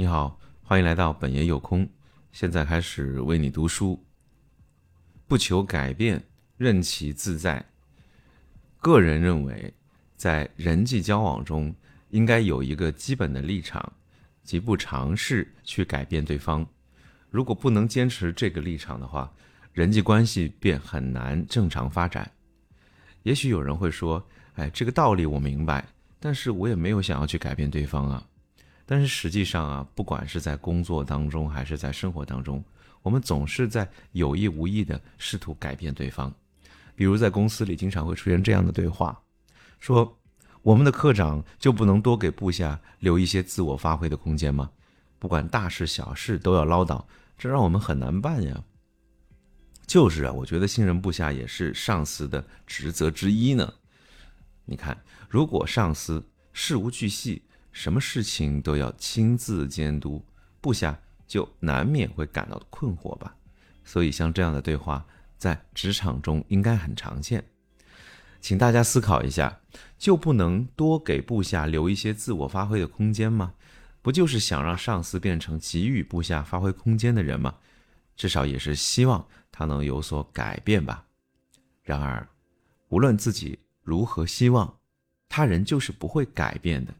你好，欢迎来到本爷有空。现在开始为你读书。不求改变，任其自在。个人认为，在人际交往中，应该有一个基本的立场，即不尝试去改变对方。如果不能坚持这个立场的话，人际关系便很难正常发展。也许有人会说：“哎，这个道理我明白，但是我也没有想要去改变对方啊。”但是实际上啊，不管是在工作当中还是在生活当中，我们总是在有意无意的试图改变对方。比如在公司里，经常会出现这样的对话：说我们的科长就不能多给部下留一些自我发挥的空间吗？不管大事小事都要唠叨，这让我们很难办呀。就是啊，我觉得信任部下也是上司的职责之一呢。你看，如果上司事无巨细，什么事情都要亲自监督，部下就难免会感到困惑吧。所以，像这样的对话在职场中应该很常见。请大家思考一下，就不能多给部下留一些自我发挥的空间吗？不就是想让上司变成给予部下发挥空间的人吗？至少也是希望他能有所改变吧。然而，无论自己如何希望，他人就是不会改变的。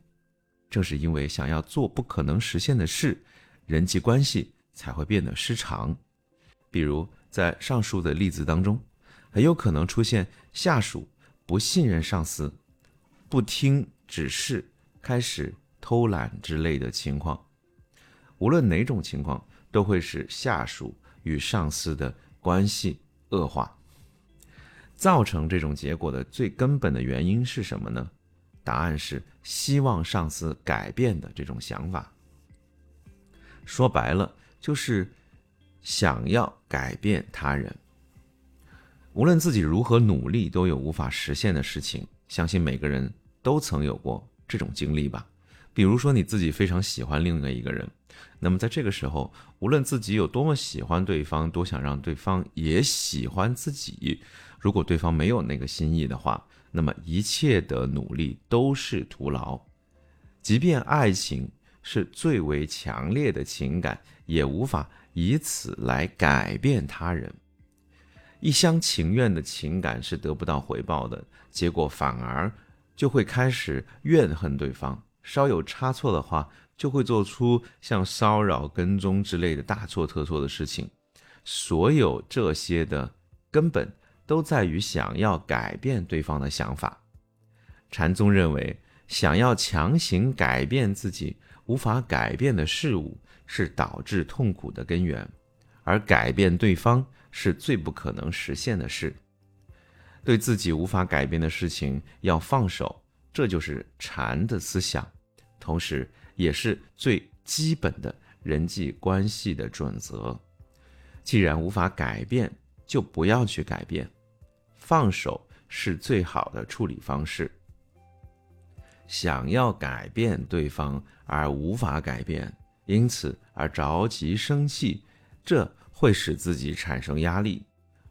正是因为想要做不可能实现的事，人际关系才会变得失常。比如在上述的例子当中，很有可能出现下属不信任上司、不听指示、开始偷懒之类的情况。无论哪种情况，都会使下属与上司的关系恶化。造成这种结果的最根本的原因是什么呢？答案是希望上司改变的这种想法。说白了，就是想要改变他人。无论自己如何努力，都有无法实现的事情。相信每个人都曾有过这种经历吧。比如说，你自己非常喜欢另外一个人，那么在这个时候，无论自己有多么喜欢对方，多想让对方也喜欢自己，如果对方没有那个心意的话。那么一切的努力都是徒劳，即便爱情是最为强烈的情感，也无法以此来改变他人。一厢情愿的情感是得不到回报的，结果反而就会开始怨恨对方，稍有差错的话，就会做出像骚扰、跟踪之类的大错特错的事情。所有这些的根本。都在于想要改变对方的想法。禅宗认为，想要强行改变自己无法改变的事物，是导致痛苦的根源；而改变对方是最不可能实现的事。对自己无法改变的事情要放手，这就是禅的思想，同时也是最基本的人际关系的准则。既然无法改变，就不要去改变。放手是最好的处理方式。想要改变对方而无法改变，因此而着急生气，这会使自己产生压力。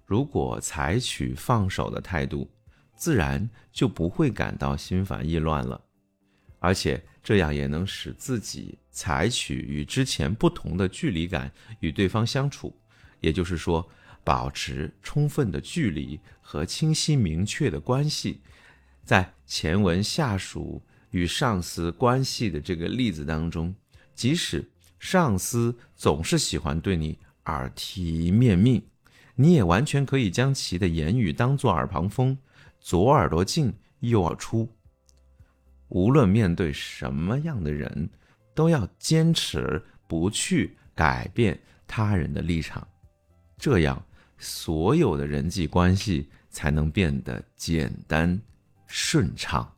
如果采取放手的态度，自然就不会感到心烦意乱了，而且这样也能使自己采取与之前不同的距离感与对方相处。也就是说。保持充分的距离和清晰明确的关系，在前文下属与上司关系的这个例子当中，即使上司总是喜欢对你耳提面命，你也完全可以将其的言语当作耳旁风，左耳朵进右耳出。无论面对什么样的人，都要坚持不去改变他人的立场，这样。所有的人际关系才能变得简单顺畅。